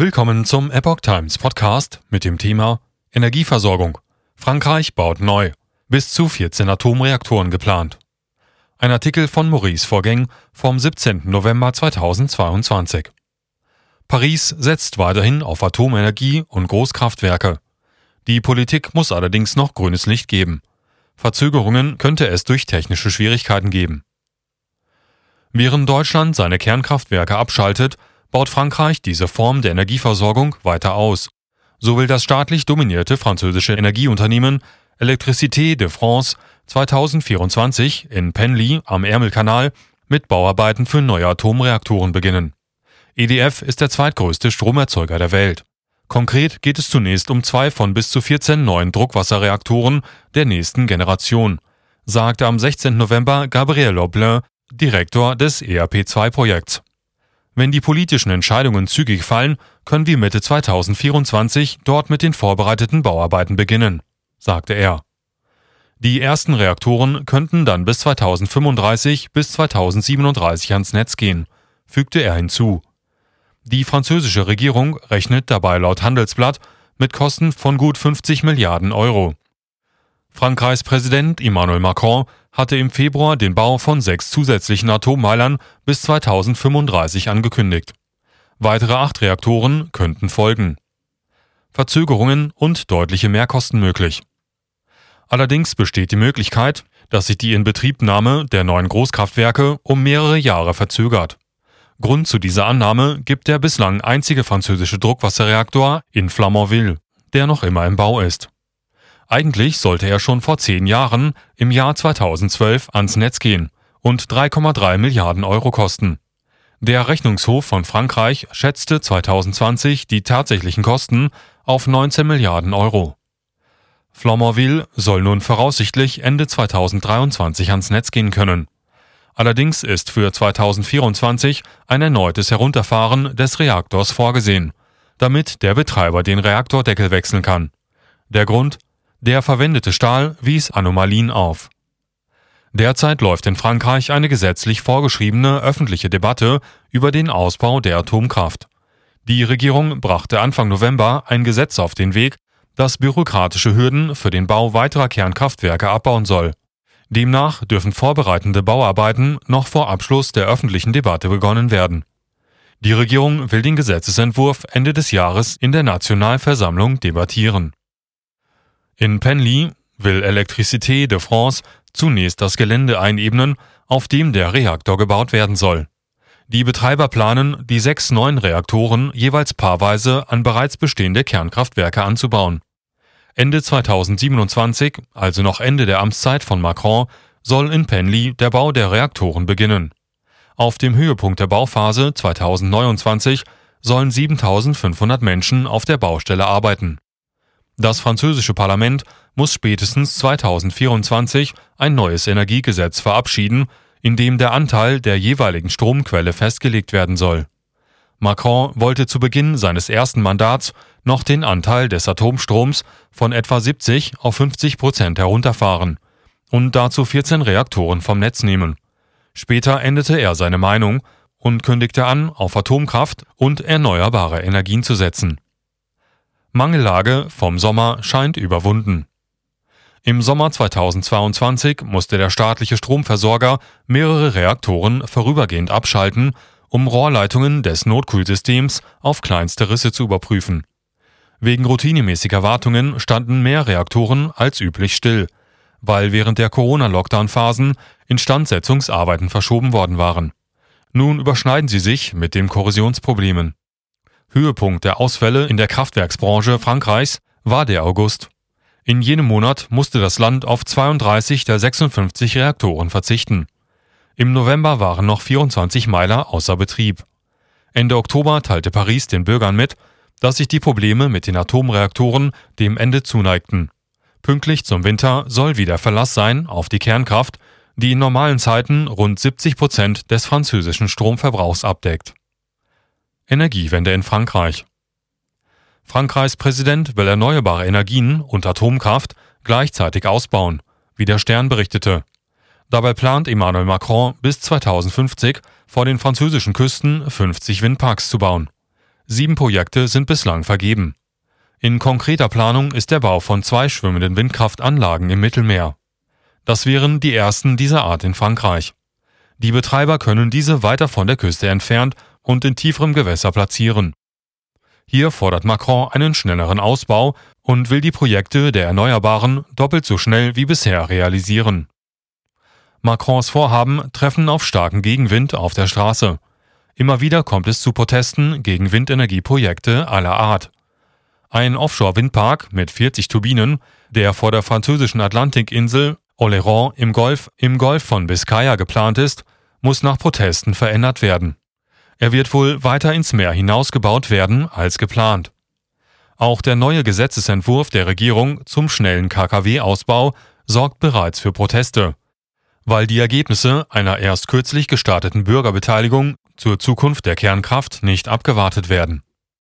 Willkommen zum Epoch Times Podcast mit dem Thema Energieversorgung. Frankreich baut neu. Bis zu 14 Atomreaktoren geplant. Ein Artikel von Maurice Vorgäng vom 17. November 2022. Paris setzt weiterhin auf Atomenergie und Großkraftwerke. Die Politik muss allerdings noch grünes Licht geben. Verzögerungen könnte es durch technische Schwierigkeiten geben. Während Deutschland seine Kernkraftwerke abschaltet, baut Frankreich diese Form der Energieversorgung weiter aus. So will das staatlich dominierte französische Energieunternehmen Electricité de France 2024 in Penly am Ärmelkanal mit Bauarbeiten für neue Atomreaktoren beginnen. EDF ist der zweitgrößte Stromerzeuger der Welt. Konkret geht es zunächst um zwei von bis zu 14 neuen Druckwasserreaktoren der nächsten Generation, sagte am 16. November Gabriel Loblin, Direktor des ERP2-Projekts. Wenn die politischen Entscheidungen zügig fallen, können wir Mitte 2024 dort mit den vorbereiteten Bauarbeiten beginnen, sagte er. Die ersten Reaktoren könnten dann bis 2035 bis 2037 ans Netz gehen, fügte er hinzu. Die französische Regierung rechnet dabei laut Handelsblatt mit Kosten von gut 50 Milliarden Euro. Frankreichs Präsident Emmanuel Macron hatte im Februar den Bau von sechs zusätzlichen Atommeilern bis 2035 angekündigt. Weitere acht Reaktoren könnten folgen. Verzögerungen und deutliche Mehrkosten möglich. Allerdings besteht die Möglichkeit, dass sich die Inbetriebnahme der neuen Großkraftwerke um mehrere Jahre verzögert. Grund zu dieser Annahme gibt der bislang einzige französische Druckwasserreaktor in Flamanville, der noch immer im Bau ist. Eigentlich sollte er schon vor zehn Jahren, im Jahr 2012, ans Netz gehen und 3,3 Milliarden Euro kosten. Der Rechnungshof von Frankreich schätzte 2020 die tatsächlichen Kosten auf 19 Milliarden Euro. Flamanville soll nun voraussichtlich Ende 2023 ans Netz gehen können. Allerdings ist für 2024 ein erneutes Herunterfahren des Reaktors vorgesehen, damit der Betreiber den Reaktordeckel wechseln kann. Der Grund der verwendete Stahl wies Anomalien auf. Derzeit läuft in Frankreich eine gesetzlich vorgeschriebene öffentliche Debatte über den Ausbau der Atomkraft. Die Regierung brachte Anfang November ein Gesetz auf den Weg, das bürokratische Hürden für den Bau weiterer Kernkraftwerke abbauen soll. Demnach dürfen vorbereitende Bauarbeiten noch vor Abschluss der öffentlichen Debatte begonnen werden. Die Regierung will den Gesetzesentwurf Ende des Jahres in der Nationalversammlung debattieren. In Penly will Electricité de France zunächst das Gelände einebnen, auf dem der Reaktor gebaut werden soll. Die Betreiber planen, die sechs neuen Reaktoren jeweils paarweise an bereits bestehende Kernkraftwerke anzubauen. Ende 2027, also noch Ende der Amtszeit von Macron, soll in Penly der Bau der Reaktoren beginnen. Auf dem Höhepunkt der Bauphase 2029 sollen 7500 Menschen auf der Baustelle arbeiten. Das französische Parlament muss spätestens 2024 ein neues Energiegesetz verabschieden, in dem der Anteil der jeweiligen Stromquelle festgelegt werden soll. Macron wollte zu Beginn seines ersten Mandats noch den Anteil des Atomstroms von etwa 70 auf 50 Prozent herunterfahren und dazu 14 Reaktoren vom Netz nehmen. Später änderte er seine Meinung und kündigte an, auf Atomkraft und erneuerbare Energien zu setzen. Mangellage vom Sommer scheint überwunden. Im Sommer 2022 musste der staatliche Stromversorger mehrere Reaktoren vorübergehend abschalten, um Rohrleitungen des Notkühlsystems auf kleinste Risse zu überprüfen. Wegen routinemäßiger Wartungen standen mehr Reaktoren als üblich still, weil während der Corona-Lockdown-Phasen Instandsetzungsarbeiten verschoben worden waren. Nun überschneiden sie sich mit den Korrosionsproblemen. Höhepunkt der Ausfälle in der Kraftwerksbranche Frankreichs war der August. In jenem Monat musste das Land auf 32 der 56 Reaktoren verzichten. Im November waren noch 24 Meiler außer Betrieb. Ende Oktober teilte Paris den Bürgern mit, dass sich die Probleme mit den Atomreaktoren dem Ende zuneigten. Pünktlich zum Winter soll wieder Verlass sein auf die Kernkraft, die in normalen Zeiten rund 70 Prozent des französischen Stromverbrauchs abdeckt. Energiewende in Frankreich. Frankreichs Präsident will erneuerbare Energien und Atomkraft gleichzeitig ausbauen, wie der Stern berichtete. Dabei plant Emmanuel Macron bis 2050 vor den französischen Küsten 50 Windparks zu bauen. Sieben Projekte sind bislang vergeben. In konkreter Planung ist der Bau von zwei schwimmenden Windkraftanlagen im Mittelmeer. Das wären die ersten dieser Art in Frankreich. Die Betreiber können diese weiter von der Küste entfernt und in tieferem Gewässer platzieren. Hier fordert Macron einen schnelleren Ausbau und will die Projekte der Erneuerbaren doppelt so schnell wie bisher realisieren. Macrons Vorhaben treffen auf starken Gegenwind auf der Straße. Immer wieder kommt es zu Protesten gegen Windenergieprojekte aller Art. Ein Offshore-Windpark mit 40 Turbinen, der vor der französischen Atlantikinsel Oléron im Golf, im Golf von Biscaya geplant ist, muss nach Protesten verändert werden. Er wird wohl weiter ins Meer hinausgebaut werden als geplant. Auch der neue Gesetzesentwurf der Regierung zum schnellen KKW-Ausbau sorgt bereits für Proteste, weil die Ergebnisse einer erst kürzlich gestarteten Bürgerbeteiligung zur Zukunft der Kernkraft nicht abgewartet werden.